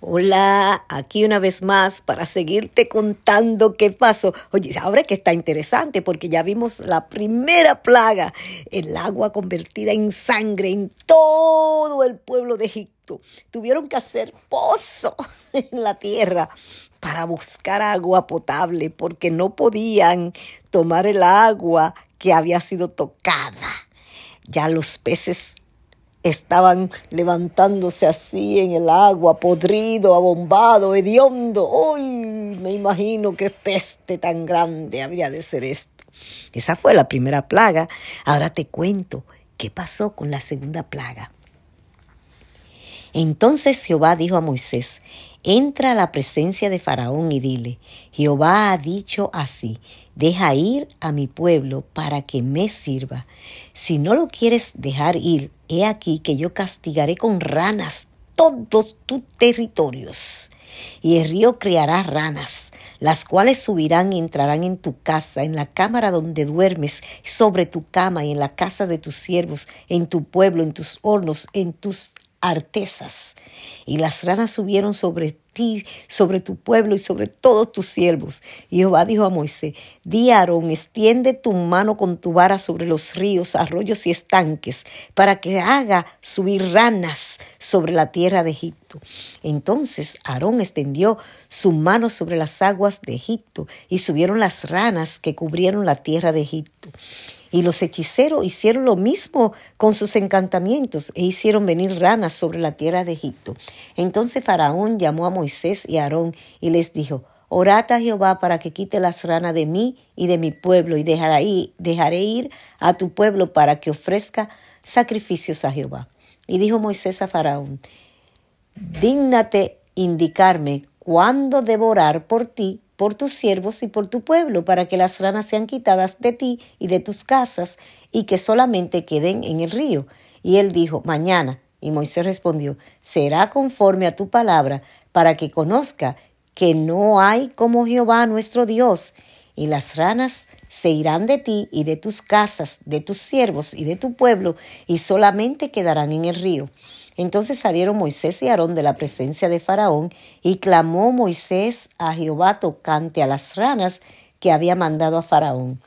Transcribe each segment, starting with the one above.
Hola, aquí una vez más para seguirte contando qué pasó. Oye, ahora que está interesante porque ya vimos la primera plaga, el agua convertida en sangre en todo el pueblo de Egipto. Tuvieron que hacer pozo en la tierra para buscar agua potable porque no podían tomar el agua que había sido tocada. Ya los peces estaban levantándose así en el agua, podrido, abombado, hediondo. ¡Uy! Me imagino qué peste tan grande habría de ser esto. Esa fue la primera plaga. Ahora te cuento qué pasó con la segunda plaga. Entonces Jehová dijo a Moisés, entra a la presencia de Faraón y dile, Jehová ha dicho así, deja ir a mi pueblo para que me sirva. Si no lo quieres dejar ir, he aquí que yo castigaré con ranas todos tus territorios. Y el río criará ranas, las cuales subirán y entrarán en tu casa, en la cámara donde duermes, sobre tu cama y en la casa de tus siervos, en tu pueblo, en tus hornos, en tus artesas. Y las ranas subieron sobre ti, sobre tu pueblo y sobre todos tus siervos. Y Jehová dijo a Moisés, di a Aarón, extiende tu mano con tu vara sobre los ríos, arroyos y estanques, para que haga subir ranas sobre la tierra de Egipto. Entonces Aarón extendió su mano sobre las aguas de Egipto, y subieron las ranas que cubrieron la tierra de Egipto. Y los hechiceros hicieron lo mismo con sus encantamientos e hicieron venir ranas sobre la tierra de Egipto. Entonces Faraón llamó a Moisés y a Aarón y les dijo, Orad a Jehová para que quite las ranas de mí y de mi pueblo y dejaré, dejaré ir a tu pueblo para que ofrezca sacrificios a Jehová. Y dijo Moisés a Faraón, Dígnate indicarme cuándo devorar por ti por tus siervos y por tu pueblo, para que las ranas sean quitadas de ti y de tus casas, y que solamente queden en el río. Y él dijo, mañana. Y Moisés respondió, será conforme a tu palabra, para que conozca que no hay como Jehová nuestro Dios. Y las ranas se irán de ti y de tus casas, de tus siervos y de tu pueblo, y solamente quedarán en el río. Entonces salieron Moisés y Aarón de la presencia de Faraón, y clamó Moisés a Jehová tocante a las ranas que había mandado a Faraón.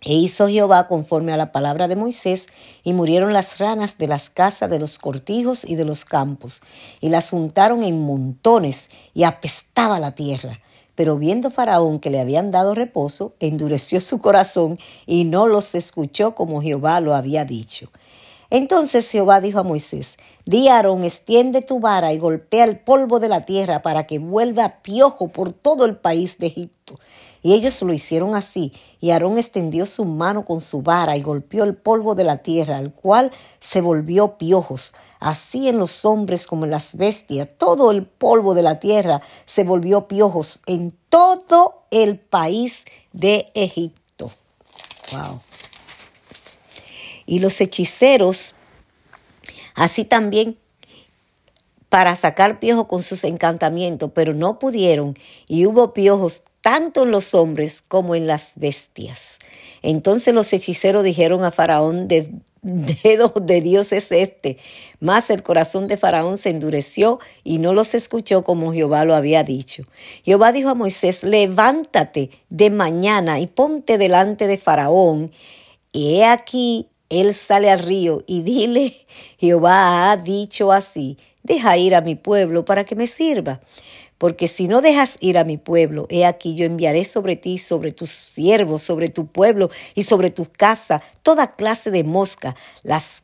E hizo Jehová conforme a la palabra de Moisés, y murieron las ranas de las casas de los cortijos y de los campos, y las juntaron en montones, y apestaba la tierra. Pero viendo Faraón que le habían dado reposo, endureció su corazón, y no los escuchó como Jehová lo había dicho. Entonces Jehová dijo a Moisés, Di Aarón, extiende tu vara y golpea el polvo de la tierra para que vuelva piojo por todo el país de Egipto. Y ellos lo hicieron así, y Aarón extendió su mano con su vara y golpeó el polvo de la tierra, el cual se volvió piojos. Así en los hombres como en las bestias, todo el polvo de la tierra se volvió piojos en todo el país de Egipto. Wow. Y los hechiceros Así también para sacar piojos con sus encantamientos, pero no pudieron, y hubo piojos tanto en los hombres como en las bestias. Entonces los hechiceros dijeron a Faraón, de dedo de Dios es este. Mas el corazón de Faraón se endureció y no los escuchó como Jehová lo había dicho. Jehová dijo a Moisés, levántate de mañana y ponte delante de Faraón. Y he aquí él sale al río y dile, Jehová ha dicho así, deja ir a mi pueblo para que me sirva. Porque si no dejas ir a mi pueblo, he aquí yo enviaré sobre ti, sobre tus siervos, sobre tu pueblo y sobre tu casa toda clase de mosca, las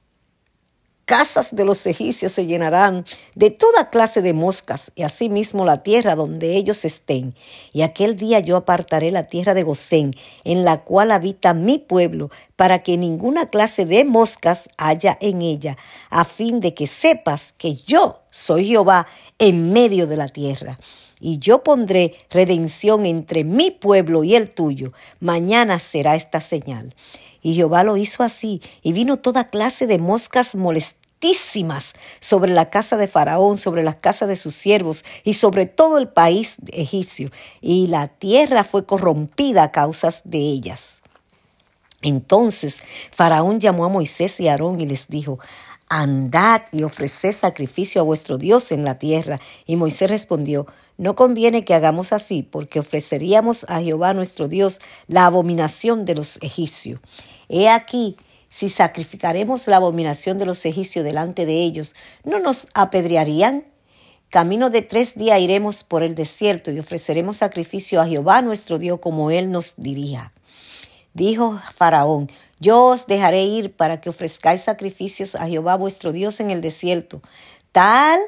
casas de los egipcios se llenarán de toda clase de moscas, y asimismo la tierra donde ellos estén. Y aquel día yo apartaré la tierra de Gosén, en la cual habita mi pueblo, para que ninguna clase de moscas haya en ella, a fin de que sepas que yo soy Jehová en medio de la tierra. Y yo pondré redención entre mi pueblo y el tuyo. Mañana será esta señal. Y Jehová lo hizo así, y vino toda clase de moscas molestísimas sobre la casa de Faraón, sobre las casas de sus siervos y sobre todo el país egipcio, y la tierra fue corrompida a causas de ellas. Entonces Faraón llamó a Moisés y Aarón y les dijo, andad y ofreced sacrificio a vuestro Dios en la tierra. Y Moisés respondió, no conviene que hagamos así, porque ofreceríamos a Jehová nuestro Dios la abominación de los egipcios. He aquí, si sacrificaremos la abominación de los egipcios delante de ellos, ¿no nos apedrearían? Camino de tres días iremos por el desierto y ofreceremos sacrificio a Jehová nuestro Dios como Él nos dirija. Dijo Faraón, yo os dejaré ir para que ofrezcáis sacrificios a Jehová vuestro Dios en el desierto, tal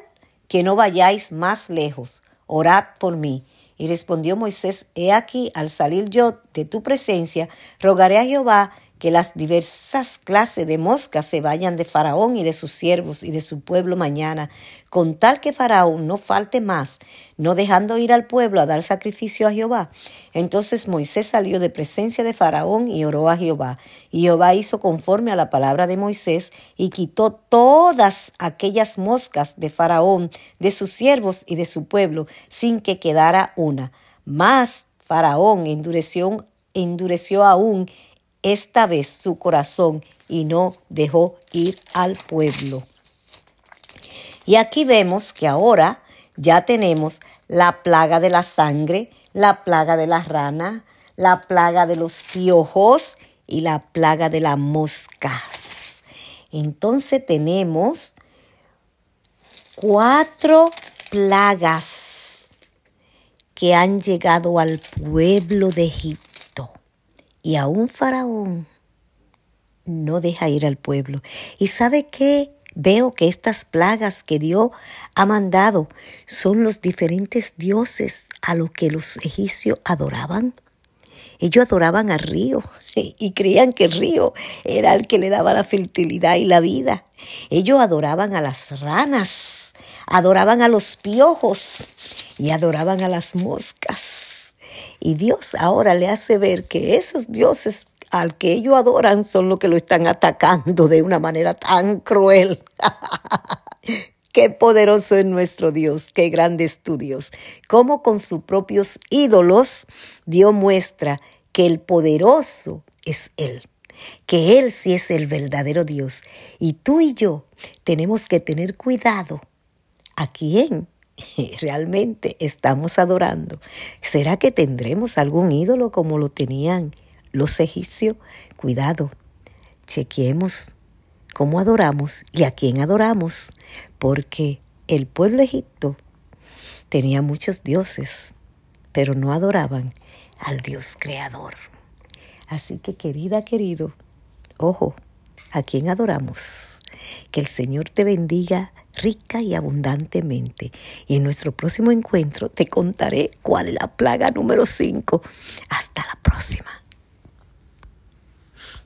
que no vayáis más lejos. Orad por mí. Y respondió Moisés, He aquí, al salir yo de tu presencia, rogaré a Jehová que las diversas clases de moscas se vayan de Faraón y de sus siervos y de su pueblo mañana, con tal que Faraón no falte más, no dejando ir al pueblo a dar sacrificio a Jehová. Entonces Moisés salió de presencia de Faraón y oró a Jehová. Y Jehová hizo conforme a la palabra de Moisés y quitó todas aquellas moscas de Faraón, de sus siervos y de su pueblo, sin que quedara una. Mas Faraón endureció, endureció aún esta vez su corazón y no dejó ir al pueblo. Y aquí vemos que ahora ya tenemos la plaga de la sangre, la plaga de las ranas, la plaga de los piojos y la plaga de las moscas. Entonces tenemos cuatro plagas que han llegado al pueblo de Egipto y a un faraón no deja ir al pueblo. ¿Y sabe qué? Veo que estas plagas que Dios ha mandado son los diferentes dioses a los que los egipcios adoraban. Ellos adoraban al río y creían que el río era el que le daba la fertilidad y la vida. Ellos adoraban a las ranas, adoraban a los piojos y adoraban a las moscas. Y Dios ahora le hace ver que esos dioses al que ellos adoran son los que lo están atacando de una manera tan cruel. Qué poderoso es nuestro Dios, qué grande es tu Dios. Cómo con sus propios ídolos Dios muestra que el poderoso es Él, que Él sí es el verdadero Dios. Y tú y yo tenemos que tener cuidado a quién realmente estamos adorando? ¿Será que tendremos algún ídolo como lo tenían los egipcios? Cuidado, chequemos cómo adoramos y a quién adoramos, porque el pueblo egipto tenía muchos dioses, pero no adoraban al Dios creador. Así que querida, querido, ojo, ¿a quién adoramos? Que el Señor te bendiga rica y abundantemente. Y en nuestro próximo encuentro te contaré cuál es la plaga número 5. Hasta la próxima.